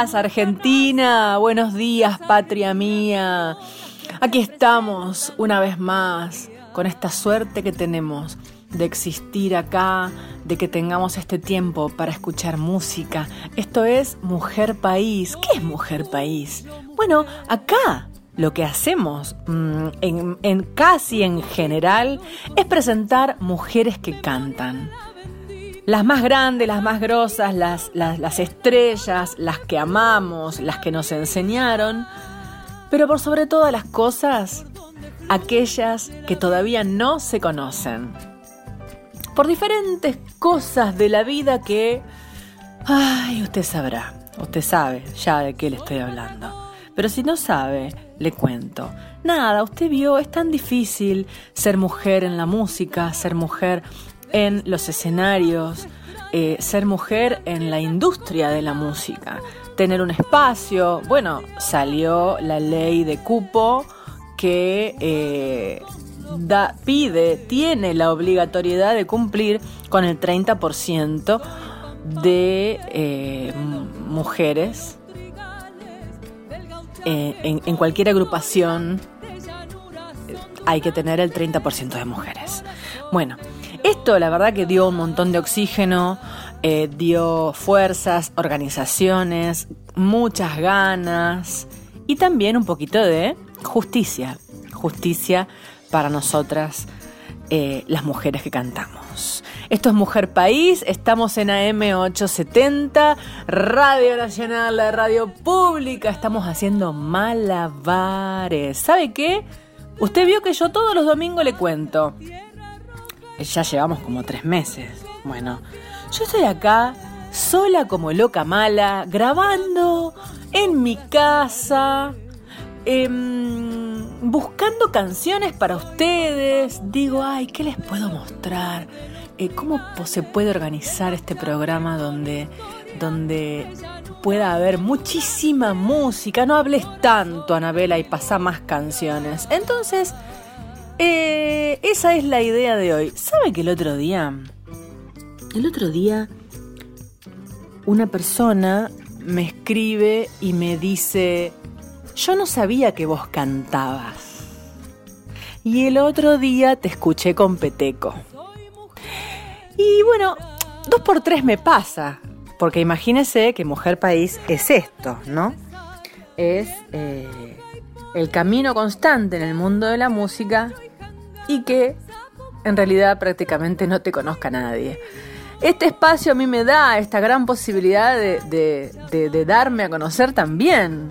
Argentina. Buenos días, patria mía. Aquí estamos una vez más con esta suerte que tenemos de existir acá, de que tengamos este tiempo para escuchar música. Esto es Mujer País. ¿Qué es Mujer País? Bueno, acá lo que hacemos mm, en casi en general es presentar mujeres que cantan las más grandes, las más grosas, las, las, las estrellas, las que amamos, las que nos enseñaron, pero por sobre todas las cosas, aquellas que todavía no se conocen. Por diferentes cosas de la vida que... Ay, usted sabrá, usted sabe ya de qué le estoy hablando. Pero si no sabe, le cuento. Nada, usted vio, es tan difícil ser mujer en la música, ser mujer en los escenarios, eh, ser mujer en la industria de la música, tener un espacio. Bueno, salió la ley de cupo que eh, da, pide, tiene la obligatoriedad de cumplir con el 30% de eh, mujeres en cualquier agrupación hay que tener el 30% de mujeres. Bueno, esto la verdad que dio un montón de oxígeno, eh, dio fuerzas, organizaciones, muchas ganas y también un poquito de justicia, justicia para nosotras eh, las mujeres que cantamos. Esto es Mujer País, estamos en AM870, Radio Nacional, la radio pública, estamos haciendo malabares. ¿Sabe qué? Usted vio que yo todos los domingos le cuento. Ya llevamos como tres meses. Bueno, yo estoy acá, sola como loca mala, grabando en mi casa, em, buscando canciones para ustedes. Digo, ay, ¿qué les puedo mostrar? Eh, ¿Cómo se puede organizar este programa donde, donde pueda haber muchísima música? No hables tanto, Anabela, y pasa más canciones. Entonces, eh, esa es la idea de hoy. ¿Sabe que el otro día, el otro día, una persona me escribe y me dice, yo no sabía que vos cantabas. Y el otro día te escuché con Peteco. Y bueno, dos por tres me pasa. Porque imagínese que Mujer País es esto, ¿no? Es eh, el camino constante en el mundo de la música y que en realidad prácticamente no te conozca nadie. Este espacio a mí me da esta gran posibilidad de, darme a conocer también.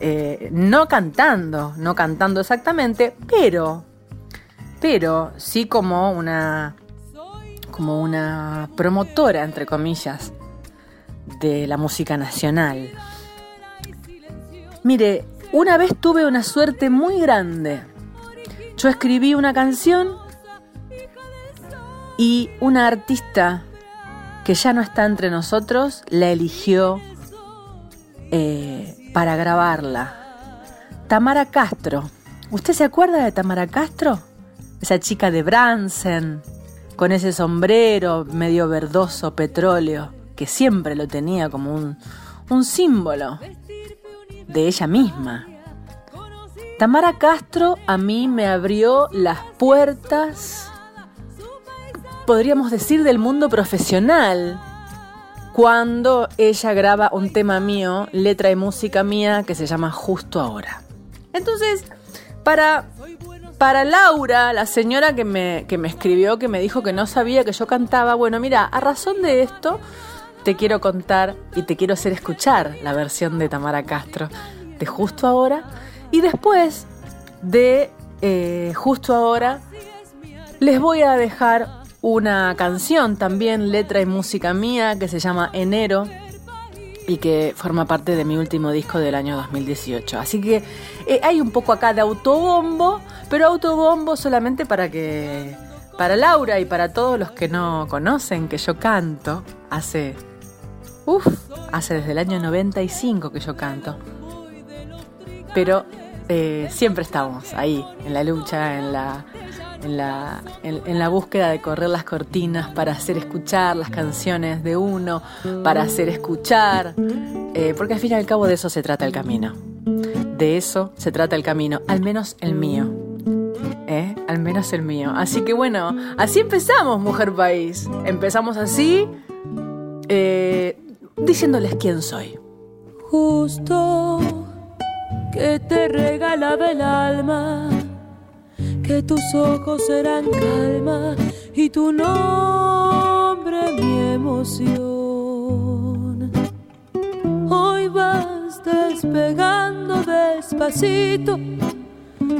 Eh, no cantando, no cantando exactamente, pero, pero sí como una, como una promotora, entre comillas, de la música nacional. Mire, una vez tuve una suerte muy grande. Yo escribí una canción y una artista que ya no está entre nosotros la eligió eh, para grabarla. Tamara Castro. ¿Usted se acuerda de Tamara Castro? Esa chica de Bransen, con ese sombrero medio verdoso petróleo, que siempre lo tenía como un, un símbolo de ella misma. Tamara Castro a mí me abrió las puertas, podríamos decir, del mundo profesional. Cuando ella graba un tema mío, letra y música mía, que se llama Justo Ahora. Entonces, para, para Laura, la señora que me, que me escribió, que me dijo que no sabía que yo cantaba, bueno, mira, a razón de esto, te quiero contar y te quiero hacer escuchar la versión de Tamara Castro de Justo Ahora. Y después de eh, Justo Ahora, les voy a dejar una canción también, letra y música mía, que se llama Enero y que forma parte de mi último disco del año 2018. Así que eh, hay un poco acá de autobombo, pero autobombo solamente para que para Laura y para todos los que no conocen que yo canto hace Uf, hace desde el año 95 que yo canto. Pero eh, siempre estamos ahí, en la lucha, en la, en la, en, la búsqueda de correr las cortinas para hacer escuchar las canciones de uno, para hacer escuchar, eh, porque al fin y al cabo de eso se trata el camino. De eso se trata el camino, al menos el mío. ¿Eh? Al menos el mío. Así que bueno, así empezamos, Mujer País. Empezamos así. Eh, diciéndoles quién soy. Justo que te regalaba el alma, que tus ojos eran calma y tu nombre mi emoción. Hoy vas despegando despacito,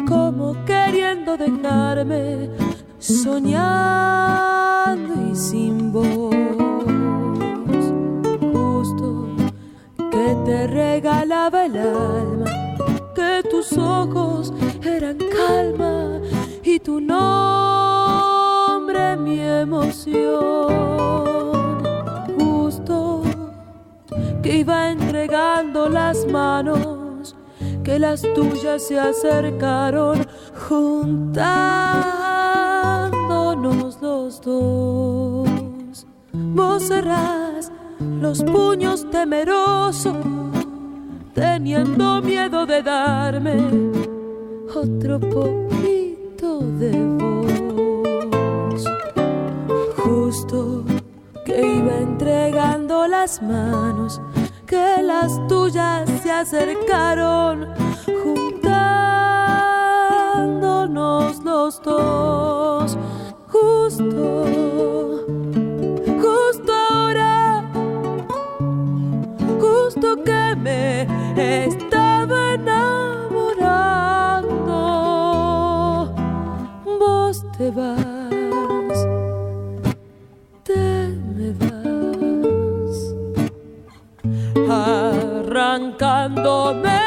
como queriendo dejarme soñando y sin voz. que te regalaba el alma, que tus ojos eran calma y tu nombre mi emoción. Justo que iba entregando las manos, que las tuyas se acercaron juntándonos los dos. Vos cerrás los puños temerosos, teniendo miedo de darme otro poquito de voz. Justo que iba entregando las manos, que las tuyas se acercaron, juntándonos los dos. Justo estaba enamorando. Vos te vas, te me vas, arrancándome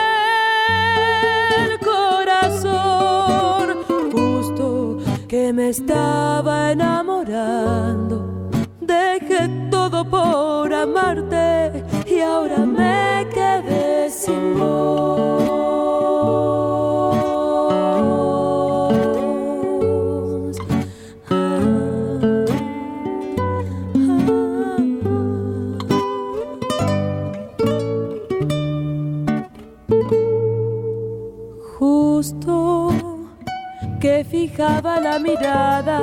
el corazón, justo que me estaba enamorando. Dejé todo por amarte y ahora me la mirada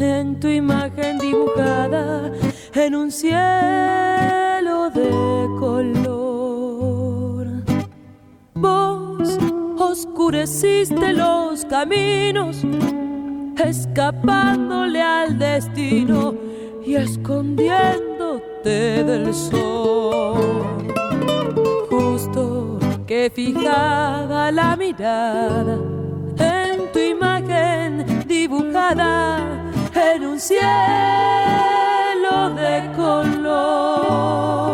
en tu imagen dibujada en un cielo de color. Oscureciste los caminos, escapándole al destino y escondiéndote del sol. Justo que fijaba la mirada en tu imagen dibujada en un cielo de color.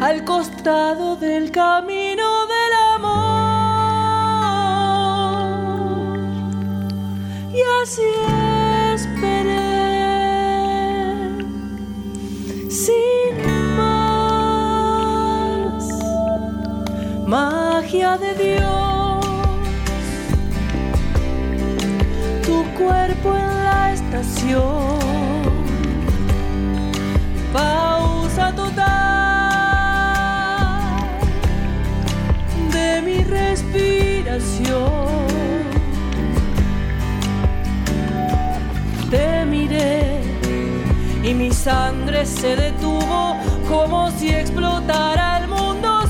Al costado del camino del amor. Y así esperé, sin más, magia de Dios, tu cuerpo en la estación Te miré y mi sangre se detuvo como si explotara el mundo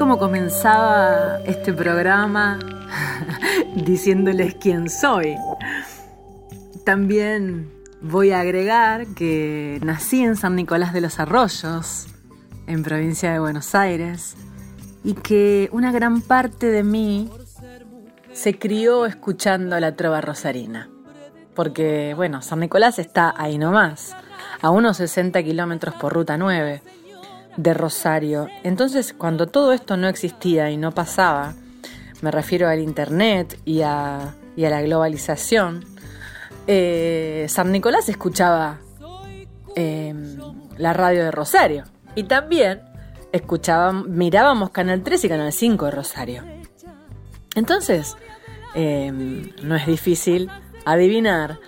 como comenzaba este programa diciéndoles quién soy, también voy a agregar que nací en San Nicolás de los Arroyos, en provincia de Buenos Aires, y que una gran parte de mí se crió escuchando la trova rosarina. Porque, bueno, San Nicolás está ahí nomás, a unos 60 kilómetros por ruta 9 de Rosario. Entonces, cuando todo esto no existía y no pasaba, me refiero al internet y a, y a la globalización, eh, San Nicolás escuchaba eh, la radio de Rosario. Y también escuchábamos, mirábamos Canal 3 y Canal 5 de Rosario. Entonces, eh, no es difícil adivinar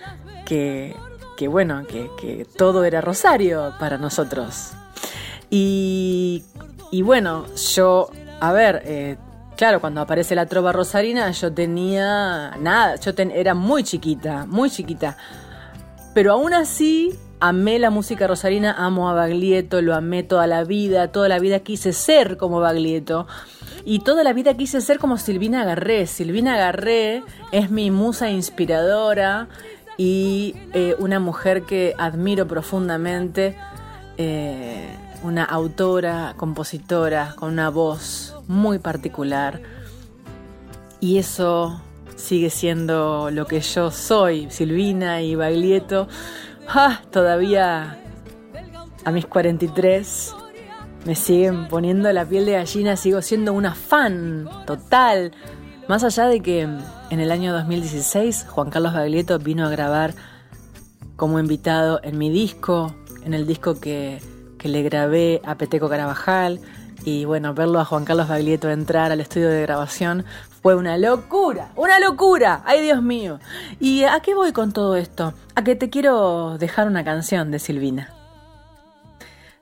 que, que bueno, que todo era Rosario para nosotros. Y, bueno, yo, a ver, eh, claro, cuando aparece la trova rosarina, yo tenía nada, yo era muy chiquita, muy chiquita. Pero aún así, amé la música rosarina, amo a Baglietto, lo amé toda la vida, toda la vida quise ser como Baglietto. Y toda la vida quise ser como Silvina Garré. Silvina Garré es mi musa inspiradora y eh, una mujer que admiro profundamente, eh, una autora, compositora, con una voz muy particular. Y eso sigue siendo lo que yo soy, Silvina y Baglietto. Ah, todavía a mis 43 me siguen poniendo la piel de gallina, sigo siendo una fan total. Más allá de que en el año 2016 Juan Carlos Baglietto vino a grabar como invitado en mi disco, en el disco que, que le grabé a Peteco Carabajal. Y bueno, verlo a Juan Carlos Baglietto entrar al estudio de grabación fue una locura, una locura. Ay, Dios mío. ¿Y a qué voy con todo esto? A que te quiero dejar una canción de Silvina.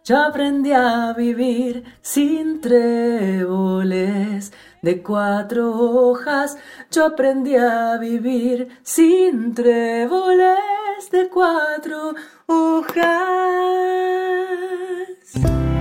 Yo aprendí a vivir sin tréboles de cuatro hojas. Yo aprendí a vivir sin tréboles de cuatro hojas. Thank you.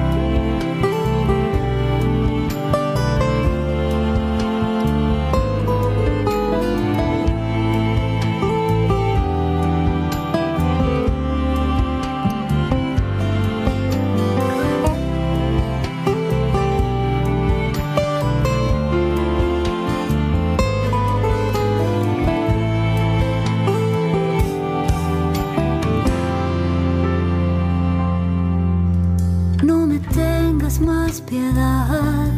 Piedad.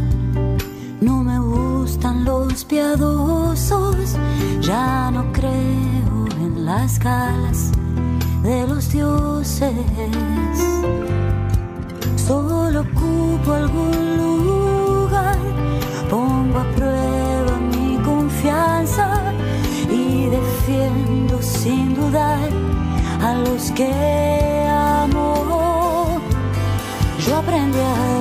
No me gustan los piadosos, ya no creo en las calas de los dioses. Solo ocupo algún lugar, pongo a prueba mi confianza y defiendo sin dudar a los que amo. Yo aprendí a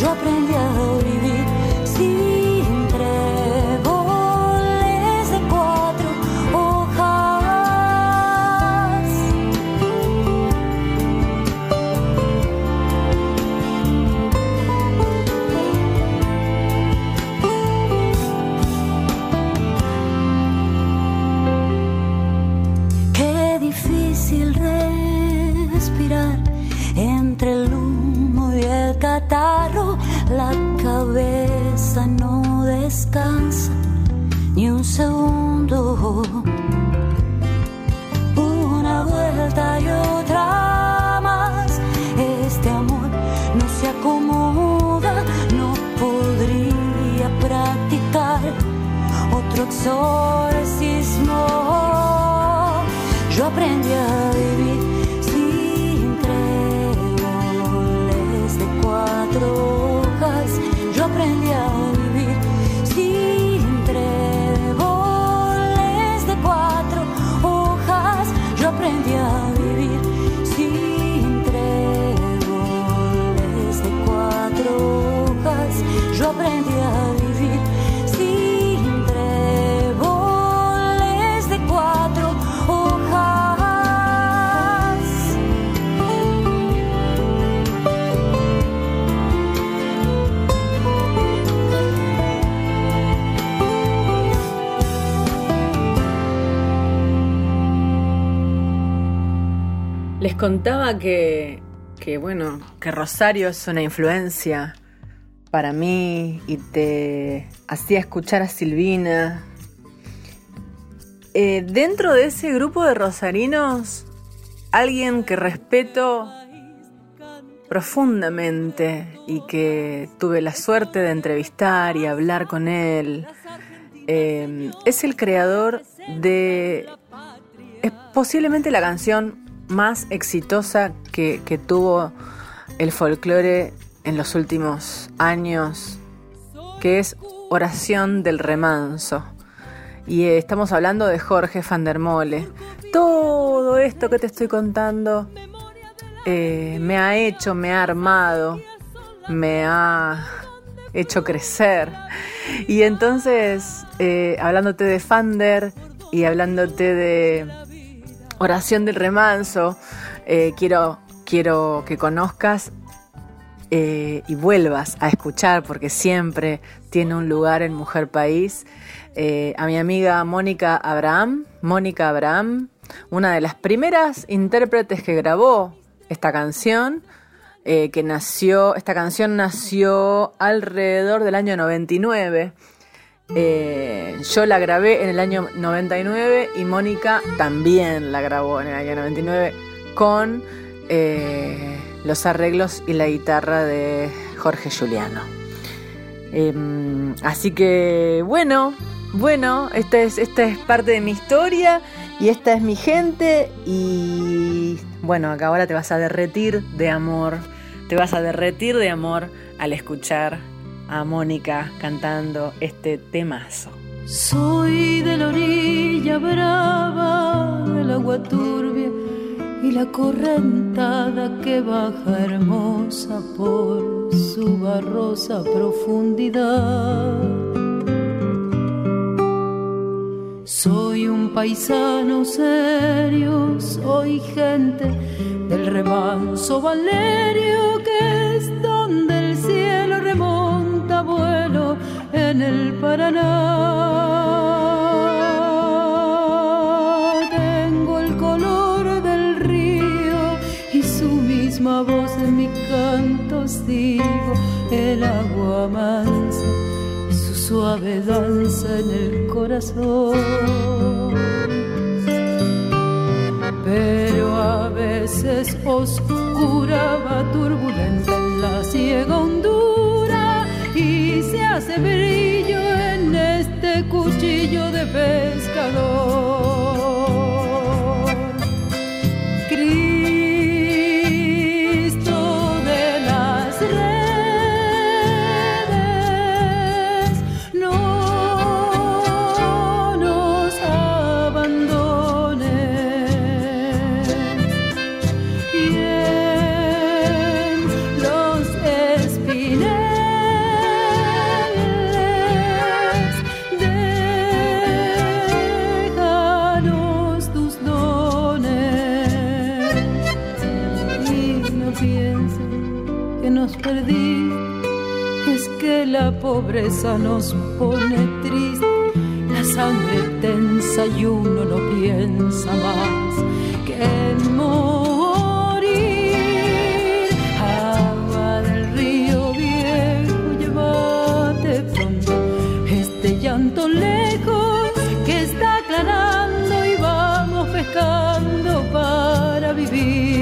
yo aprendí a vivir que, que, bueno, que Rosario es una influencia para mí y te hacía escuchar a Silvina. Eh, dentro de ese grupo de rosarinos, alguien que respeto profundamente y que tuve la suerte de entrevistar y hablar con él, eh, es el creador de posiblemente la canción más exitosa que, tuvo el folclore en los últimos años, que es Oración del Remanso. Y eh, estamos hablando de Jorge van Mole. Todo esto que te estoy contando eh, me ha hecho, me ha armado, me ha hecho crecer. Y entonces, eh, hablándote de Fander y hablándote de oración del remanso, eh, quiero, quiero que conozcas eh, y vuelvas a escuchar, porque siempre tiene un lugar en Mujer País, a mi amiga Mónica Abraham, Mónica Abraham, una de las primeras intérpretes que grabó esta canción, eh, que nació, esta canción nació alrededor del año 99. Eh, yo la grabé en el año 99 y Mónica también la grabó en el año 99 con eh, los arreglos y la guitarra de Jorge Juliano. Em, así que bueno, bueno, esta es, esta es parte de mi historia y esta es mi gente y bueno, acá ahora te vas a derretir de amor, te vas a derretir de amor al escuchar a Mónica cantando este temazo. Soy de la orilla brava del agua turbia y la correntada que baja hermosa por su barrosa profundidad soy un paisano serio, soy gente del remanso Valerio, que es en el Paraná. Tengo el color del río y su misma voz en mi canto sigo, el agua mansa suave danza en el corazón. Pero a veces oscura va turbulenta en la ciega brillo en este cuchillo de pescador. Pobreza nos pone triste, la sangre tensa y uno no piensa más que en morir. Agua del río viejo, llévate pronto este llanto lejos que está aclarando y vamos pescando para vivir.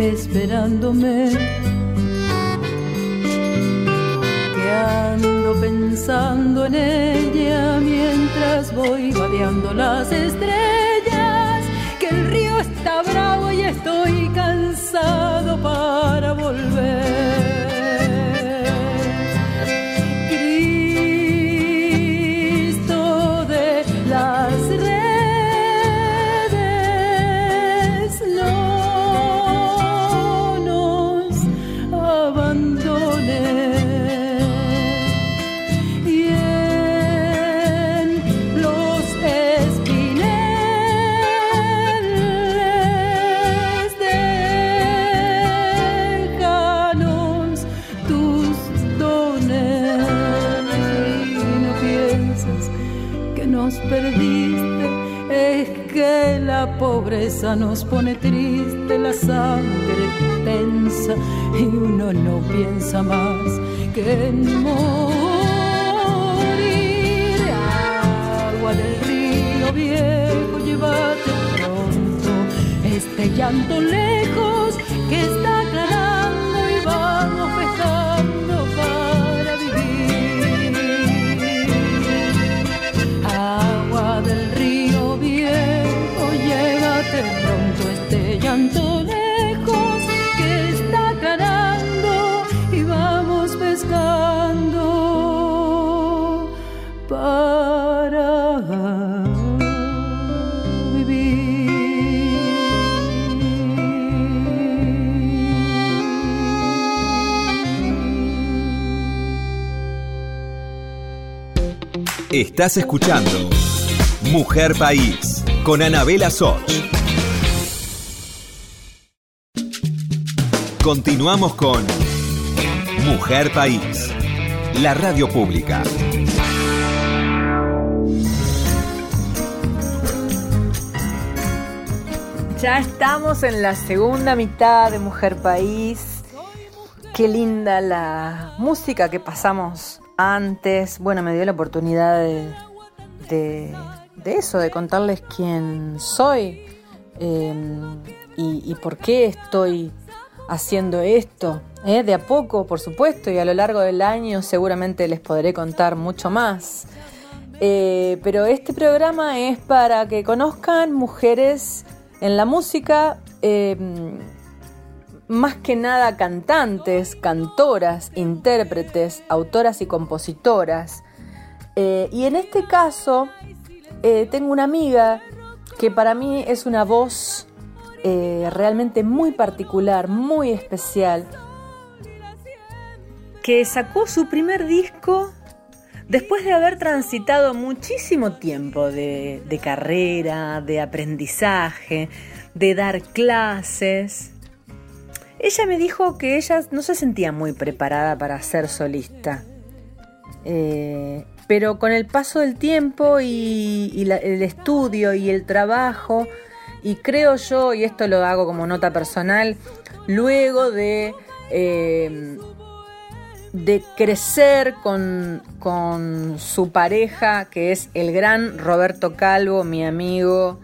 Esperándome. Que ando pensando en ella mientras voy vadeando las estrellas, nos pone triste, la sangre tensa y uno no piensa más que en morir. Estás escuchando Mujer País con Anabela Soch. Continuamos con Mujer País, la radio pública. Ya estamos en la segunda mitad de Mujer País. Qué linda la música que pasamos antes. Bueno, me dio la oportunidad de, de, eso, de contarles quién soy eh, y, por qué estoy haciendo esto. ¿eh? De a poco, por supuesto, y a lo largo del año seguramente les podré contar mucho más. Eh, pero este programa es para que conozcan mujeres en la música, eh, más que nada cantantes, cantoras, intérpretes, autoras y compositoras. Eh, y en este caso eh, tengo una amiga que para mí es una voz eh, realmente muy particular, muy especial, que sacó su primer disco después de haber transitado muchísimo tiempo de, de carrera, de aprendizaje, de dar clases. Ella me dijo que ella no se sentía muy preparada para ser solista. Eh, pero con el paso del tiempo y, el estudio y el trabajo, y creo yo, y esto lo hago como nota personal, luego de, eh, de crecer con, con su pareja, que es el gran Roberto Calvo, mi amigo,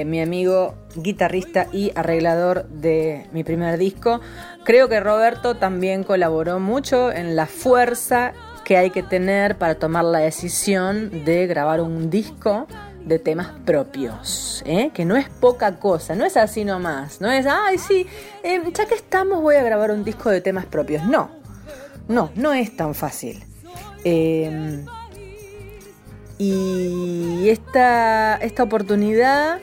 eh, mi amigo guitarrista y arreglador de mi primer disco. Creo que Roberto también colaboró mucho en la fuerza que hay que tener para tomar la decisión de grabar un disco de temas propios, ¿eh? que no es poca cosa, no es así nomás, no es, ay, sí, eh, ya que estamos voy a grabar un disco de temas propios, no, no, no es tan fácil. Eh, y esta, esta oportunidad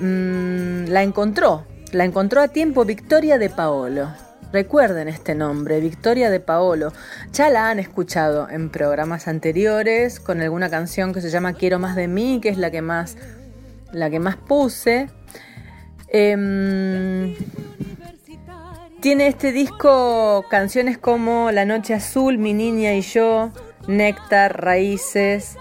mm, la encontró, la encontró a tiempo Victoria de Paolo. Recuerden este nombre, Victoria de Paolo. Ya la han escuchado en programas anteriores con alguna canción que se llama Quiero más de mí, que es la que más, la que más puse. Em, tiene este disco canciones como La Noche Azul, Mi Niña y Yo, Néctar, Raíces.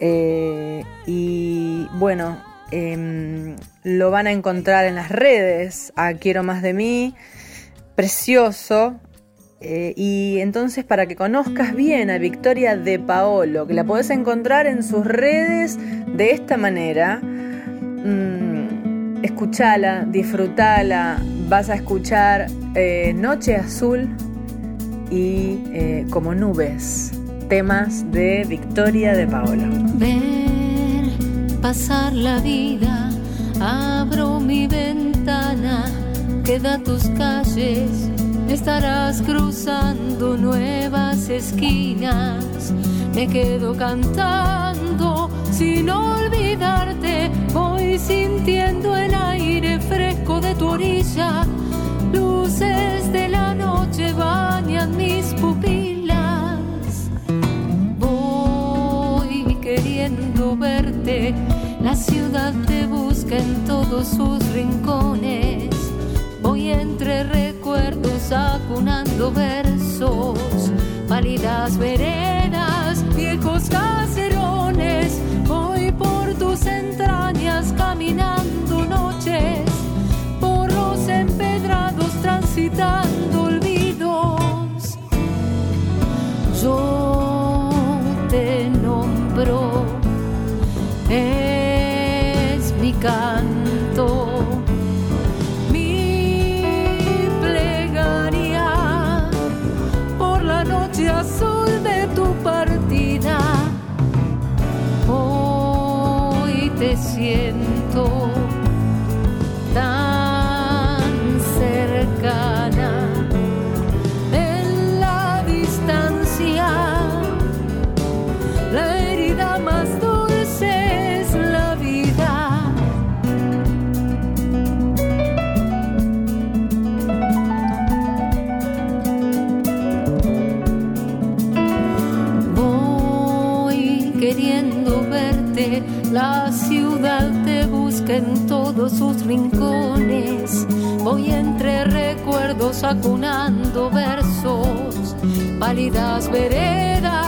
eh, y bueno, em, lo van a encontrar en las redes a Quiero Más de Mí. Precioso. Eh, y entonces para que conozcas bien a Victoria de Paolo, que la podés encontrar en sus redes de esta manera, mm, escuchala, disfrutala, vas a escuchar eh, Noche Azul y eh, Como Nubes, temas de Victoria de Paolo. Ver pasar la vida, abro mi ventana, queda tus calles, estarás cruzando nuevas esquinas. Me quedo cantando sin olvidarte, voy sintiendo el aire fresco de tu orilla. Luces de la noche bañan mis pupilas. Voy queriendo verte, la ciudad en sus rincones. Voy entre recuerdos acunando versos, pálidas veredas, viejos caserones. Voy por tus entrañas caminando noches, por los empedrados transitando olvidos. Yo te nombro. Eh, sus rincones. Voy entre recuerdos acunando versos, pálidas veredas,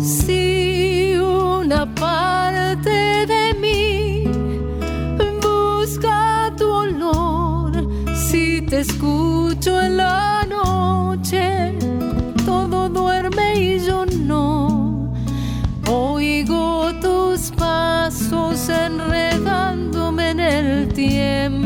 Si una parte de mí busca tu olor, si te escucho en la noche, todo duerme y yo no. Oigo tus pasos enredándome en el tiempo.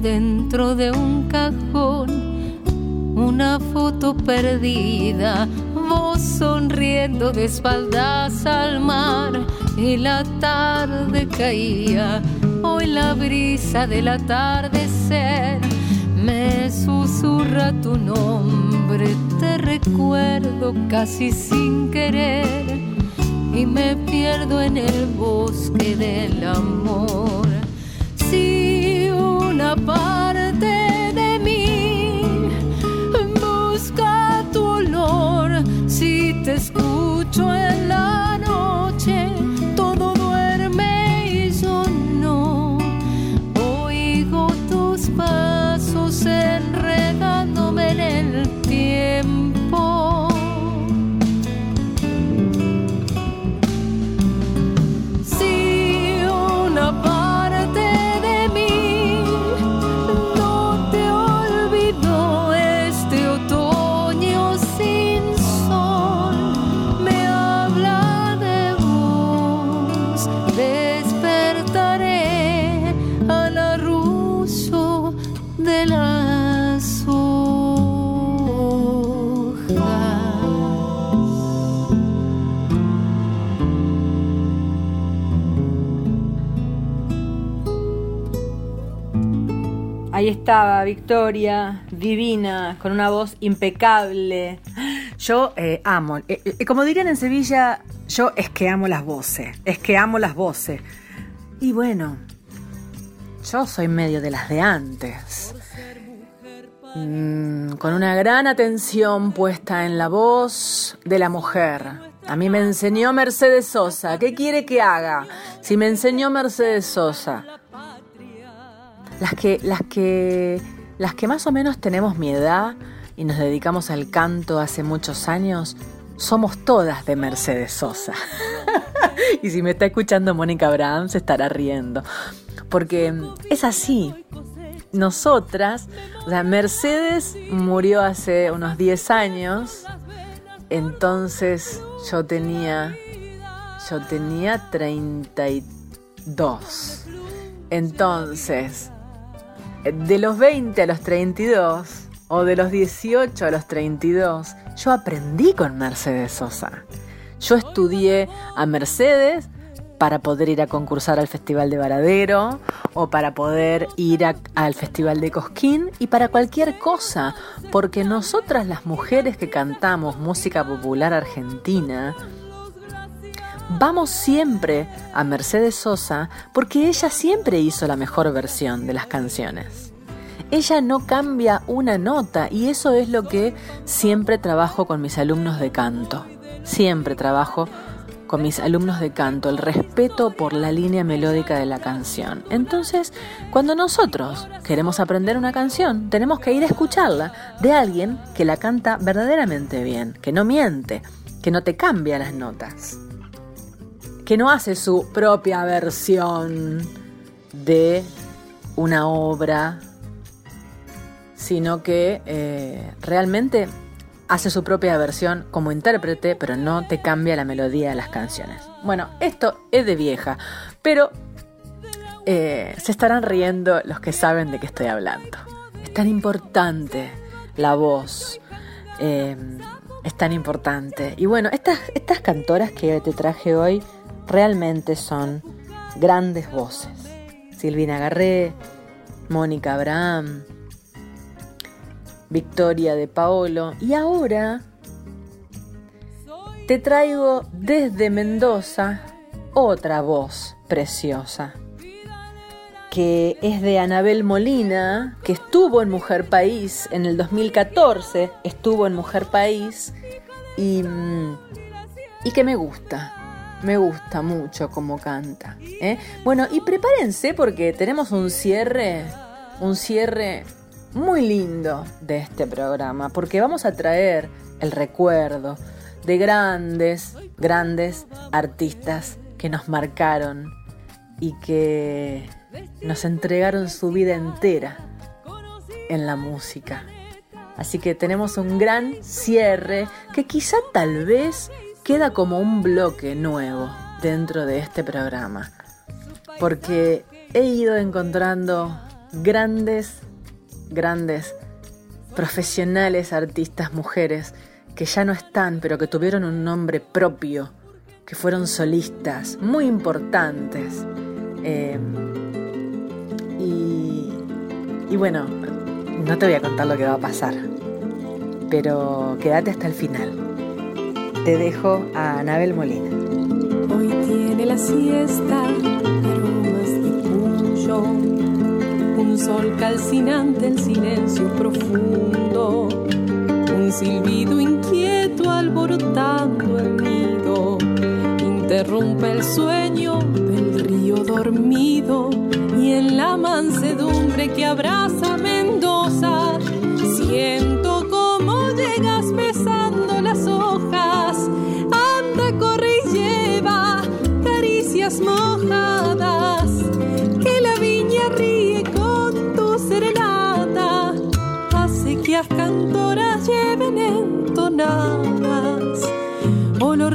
Dentro de un cajón una foto perdida, vos sonriendo de espaldas al mar y la tarde caía, hoy la brisa del atardecer me susurra tu nombre, te recuerdo casi sin querer y me pierdo en el bosque del amor. Si parte de mí. Busca tu olor, si te escucho en estaba Victoria, divina, con una voz impecable. Yo eh, amo, eh, eh, como dirían en Sevilla, yo es que amo las voces, es que amo las voces. Y bueno, yo soy medio de las de antes. Mm, con una gran atención puesta en la voz de la mujer. A mí me enseñó Mercedes Sosa. ¿Qué quiere que haga? Si me enseñó Mercedes Sosa. Las que, las que, las que más o menos tenemos mi edad y nos dedicamos al canto hace muchos años, somos todas de Mercedes Sosa. y si me está escuchando Mónica Abraham, se estará riendo. Porque es así. Nosotras, o sea, Mercedes murió hace unos 10 años, entonces yo tenía, yo tenía 32. Entonces, de los 20 a los 32 o de los 18 a los 32, yo aprendí con Mercedes Sosa. Yo estudié a Mercedes para poder ir a concursar al Festival de Varadero o para poder ir al Festival de Cosquín y para cualquier cosa, porque nosotras las mujeres que cantamos música popular argentina, Vamos siempre a Mercedes Sosa porque ella siempre hizo la mejor versión de las canciones. Ella no cambia una nota y eso es lo que siempre trabajo con mis alumnos de canto. Siempre trabajo con mis alumnos de canto, el respeto por la línea melódica de la canción. Entonces, cuando nosotros queremos aprender una canción, tenemos que ir a escucharla de alguien que la canta verdaderamente bien, que no miente, que no te cambia las notas que no hace su propia versión de una obra, sino que eh, realmente hace su propia versión como intérprete, pero no te cambia la melodía de las canciones. Bueno, esto es de vieja, pero eh, se estarán riendo los que saben de qué estoy hablando. Es tan importante la voz. eh, es tan importante. Y bueno, estas, estas cantoras que te traje hoy realmente son grandes voces. Silvina Garré, Mónica Abraham, Victoria de Paolo. Y ahora te traigo desde Mendoza otra voz preciosa, que es de Anabel Molina, que estuvo en Mujer País en el 2014, estuvo en Mujer País y, mm, y que me gusta. Me gusta mucho cómo canta. ¿eh? Bueno, y prepárense porque tenemos un cierre, un cierre muy lindo de este programa, porque vamos a traer el recuerdo de grandes, grandes artistas que nos marcaron y que nos entregaron su vida entera en la música. Así que tenemos un gran cierre que quizá tal vez queda como un bloque nuevo dentro de este programa. Porque he ido encontrando grandes, grandes profesionales, artistas, mujeres que ya no están, pero que tuvieron un nombre propio, que fueron solistas muy importantes. Eh, y, y bueno, no te voy a contar lo que va a pasar, pero quédate hasta el final. Te dejo a Anabel Molina. Hoy tiene la siesta aromas de cuyo, un sol calcinante, el silencio profundo, un silbido inquieto alborotando el nido, interrumpe el sueño del río dormido. Y en la mansedumbre que abraza Mendoza siento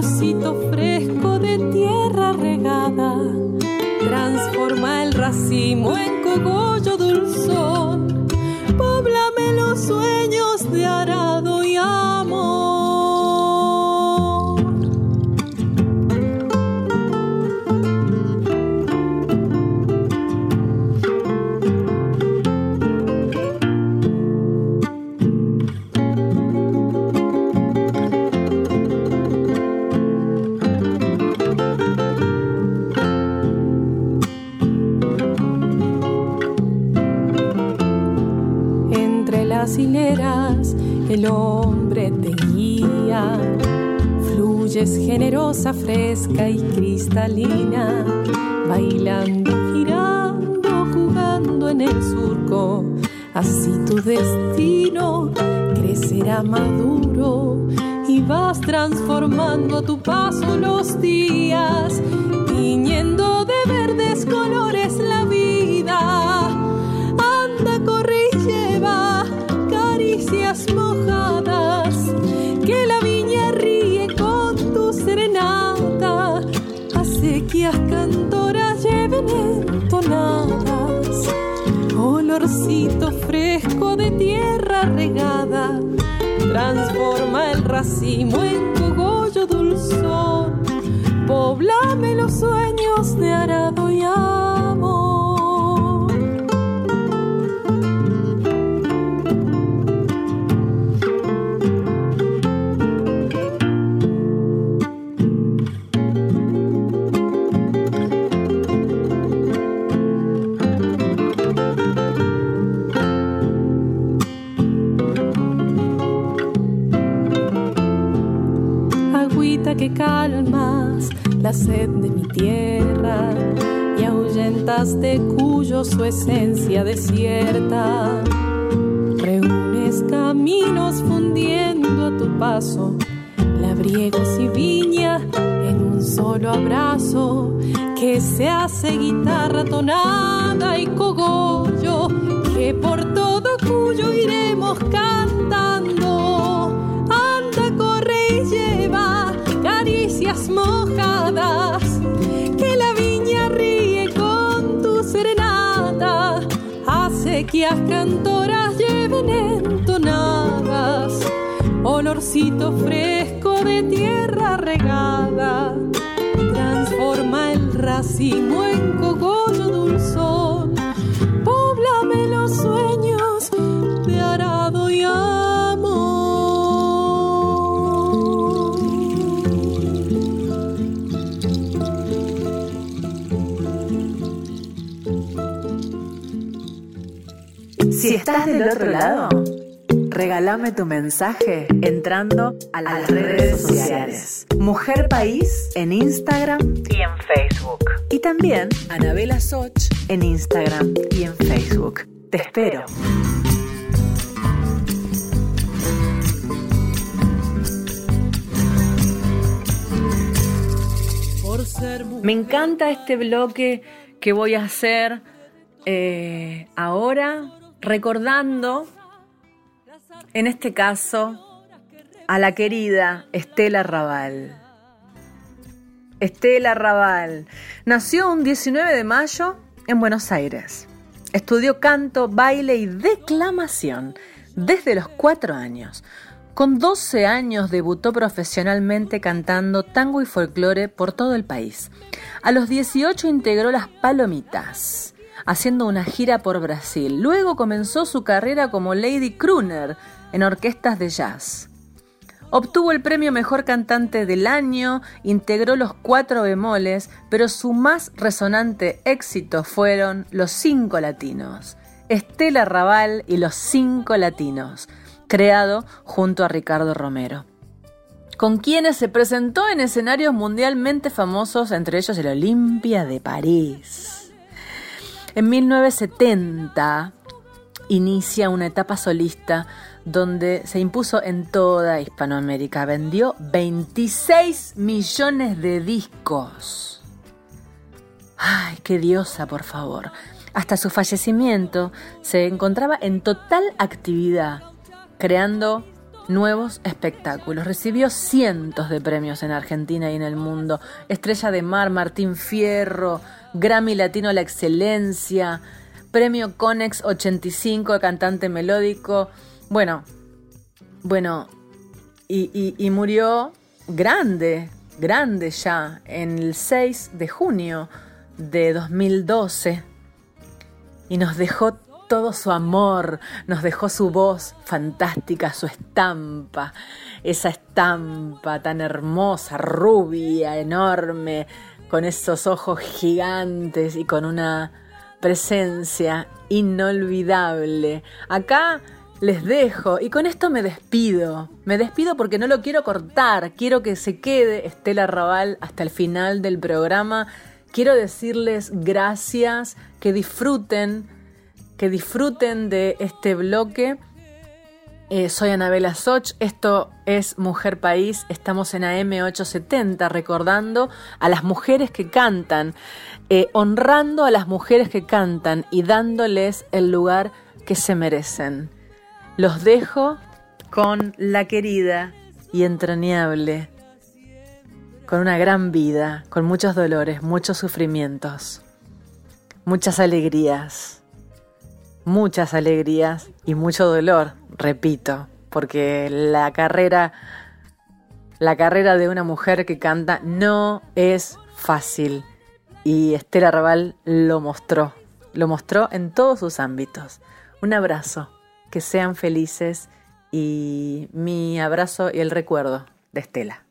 fresco de tierra regada transforma el racimo en cogollo dulzón. Póblame los sueños El hombre te guía. Fluyes generosa, fresca y cristalina, bailando, girando, jugando en el surco. Así tu destino crecerá maduro y vas transformando a tu paso los días, tiñendo de verdes colores cantoras lleven entonadas, olorcito fresco de tierra regada, transforma el racimo en cogollo dulzón, poblame los sueños de arado y Que calmas la sed de mi tierra y ahuyentas de cuyo su esencia desierta. Reúnes caminos fundiendo a tu paso, labriegos y viña en un solo abrazo que se hace guitarra tonada y cogollo que por todo cuyo iremos cantando. Mojadas que la viña ríe con tu serenata. Acequias cantoras lleven entonadas olorcito fresco de tierra regada. Transforma el racimo en estás del otro lado, regálame tu mensaje entrando a las redes sociales. Mujer País en Instagram y en Facebook. Y también Anabela Soch en Instagram y en Facebook. Te espero. Me encanta este bloque que voy a hacer eh, ahora, recordando, en este caso, a la querida Estela Raval. Estela Raval nació un 19 de mayo en Buenos Aires. Estudió canto, baile y declamación desde los cuatro años. Con 12 años debutó profesionalmente cantando tango y folclore por todo el país. A los 18 integró las Palomitas, haciendo una gira por Brasil. Luego comenzó su carrera como Lady Crooner en orquestas de jazz. Obtuvo el premio Mejor Cantante del Año, integró los cuatro bemoles, pero su más resonante éxito fueron Los Cinco Latinos, Estela Raval y Los Cinco Latinos, creado junto a Ricardo Romero con quienes se presentó en escenarios mundialmente famosos, entre ellos el Olimpia de París. En 1970 inicia una etapa solista donde se impuso en toda Hispanoamérica. Vendió 26 millones de discos. Ay, qué diosa, por favor. Hasta su fallecimiento se encontraba en total actividad, creando nuevos espectáculos. Recibió cientos de premios en Argentina y en el mundo. Estrella de Mar, Martín Fierro, Grammy Latino a la Excelencia, Premio Conex 85 cantante melódico. Bueno, bueno, y, y murió grande, grande ya, en el 6 de junio de 2012. Y nos dejó todo su amor, nos dejó su voz fantástica, su estampa, esa estampa tan hermosa, rubia, enorme, con esos ojos gigantes y con una presencia inolvidable. Acá les dejo y con esto me despido. Me despido porque no lo quiero cortar, quiero que se quede Estela Raval hasta el final del programa. Quiero decirles gracias, que disfruten que disfruten de este bloque. Eh, soy Anabela Soch, esto es Mujer País, estamos en AM870 recordando a las mujeres que cantan, eh, honrando a las mujeres que cantan y dándoles el lugar que se merecen. Los dejo con la querida y entrañable, con una gran vida, con muchos dolores, muchos sufrimientos, muchas alegrías muchas alegrías y mucho dolor, repito, porque la carrera la carrera de una mujer que canta no es fácil y Estela Raval lo mostró, lo mostró en todos sus ámbitos. Un abrazo, que sean felices y mi abrazo y el recuerdo de Estela.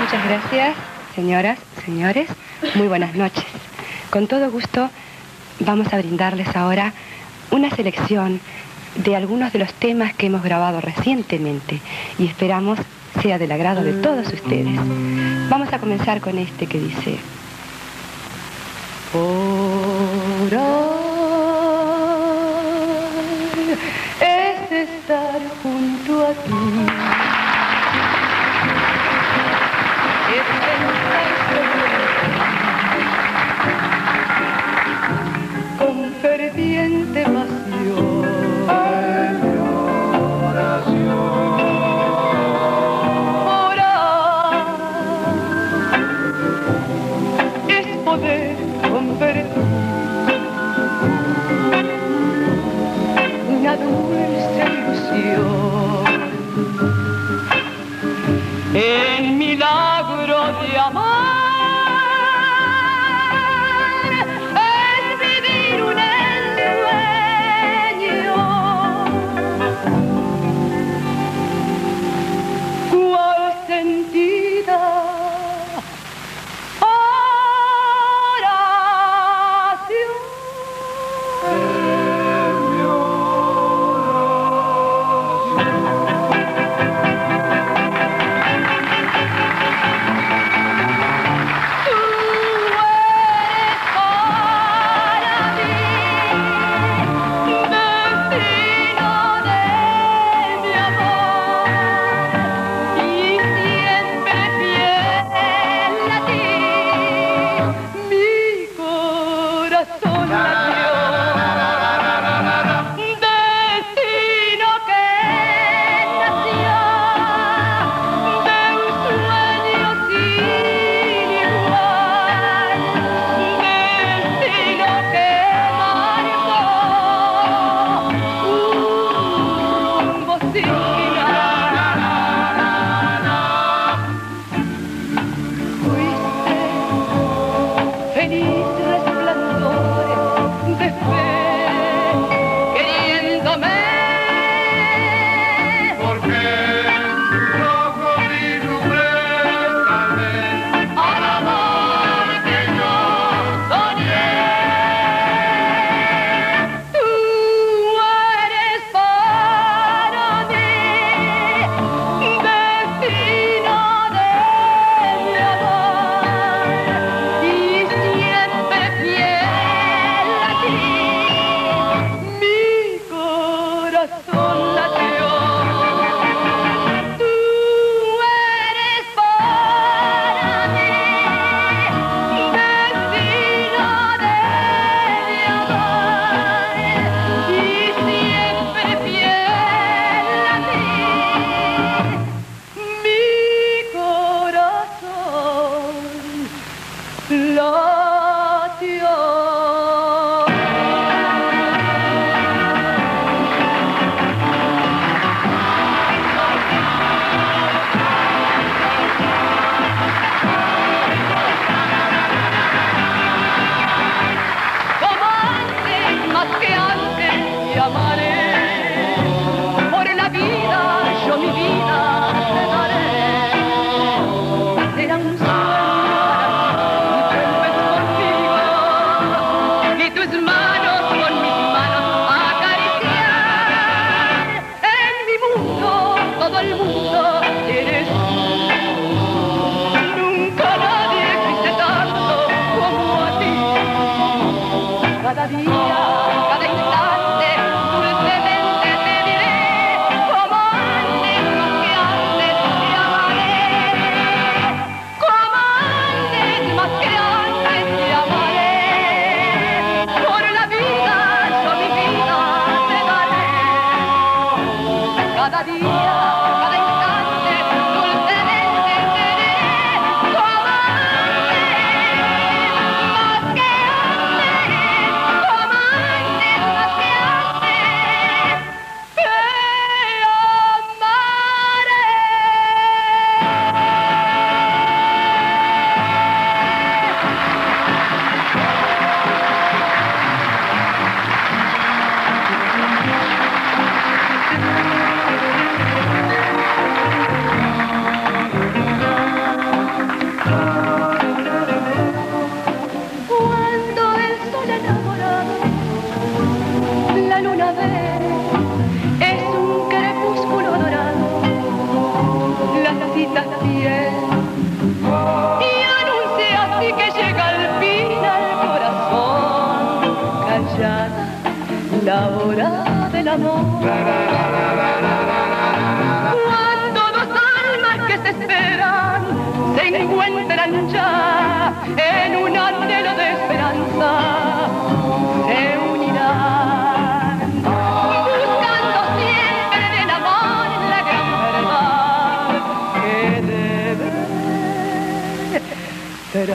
Muchas gracias, señoras, señores. Muy buenas noches. Con todo gusto vamos a brindarles ahora una selección de algunos de los temas que hemos grabado recientemente y esperamos sea del agrado de todos ustedes. Vamos a comenzar con este que dice... Es estar junto a ti. En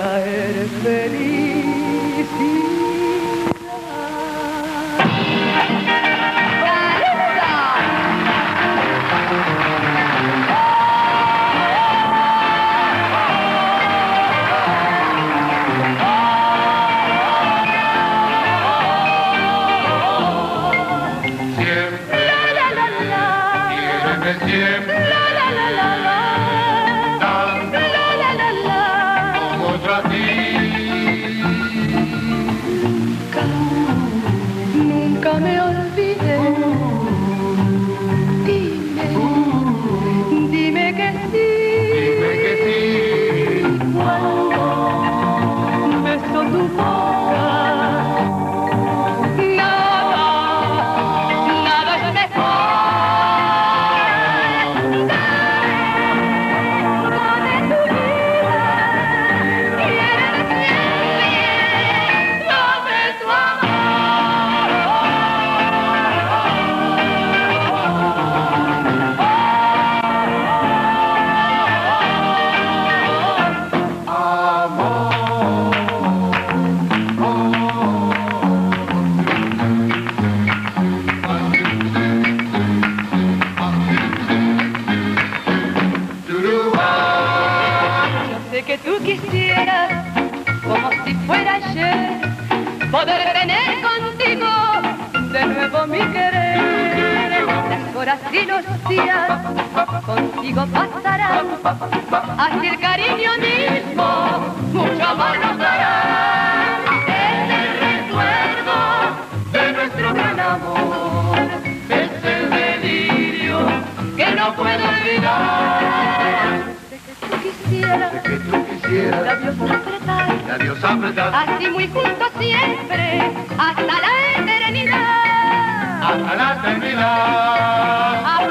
era feliz. si los días contigo pasarán, hasta el cariño mismo mucho amor nos dará. Es el recuerdo de nuestro gran amor, es el delirio que no puedo olvidar. De que tú quisieras, de que tú quisieras, labios apretar, labios apretar, así muy juntos siempre, hasta la edad para terminar.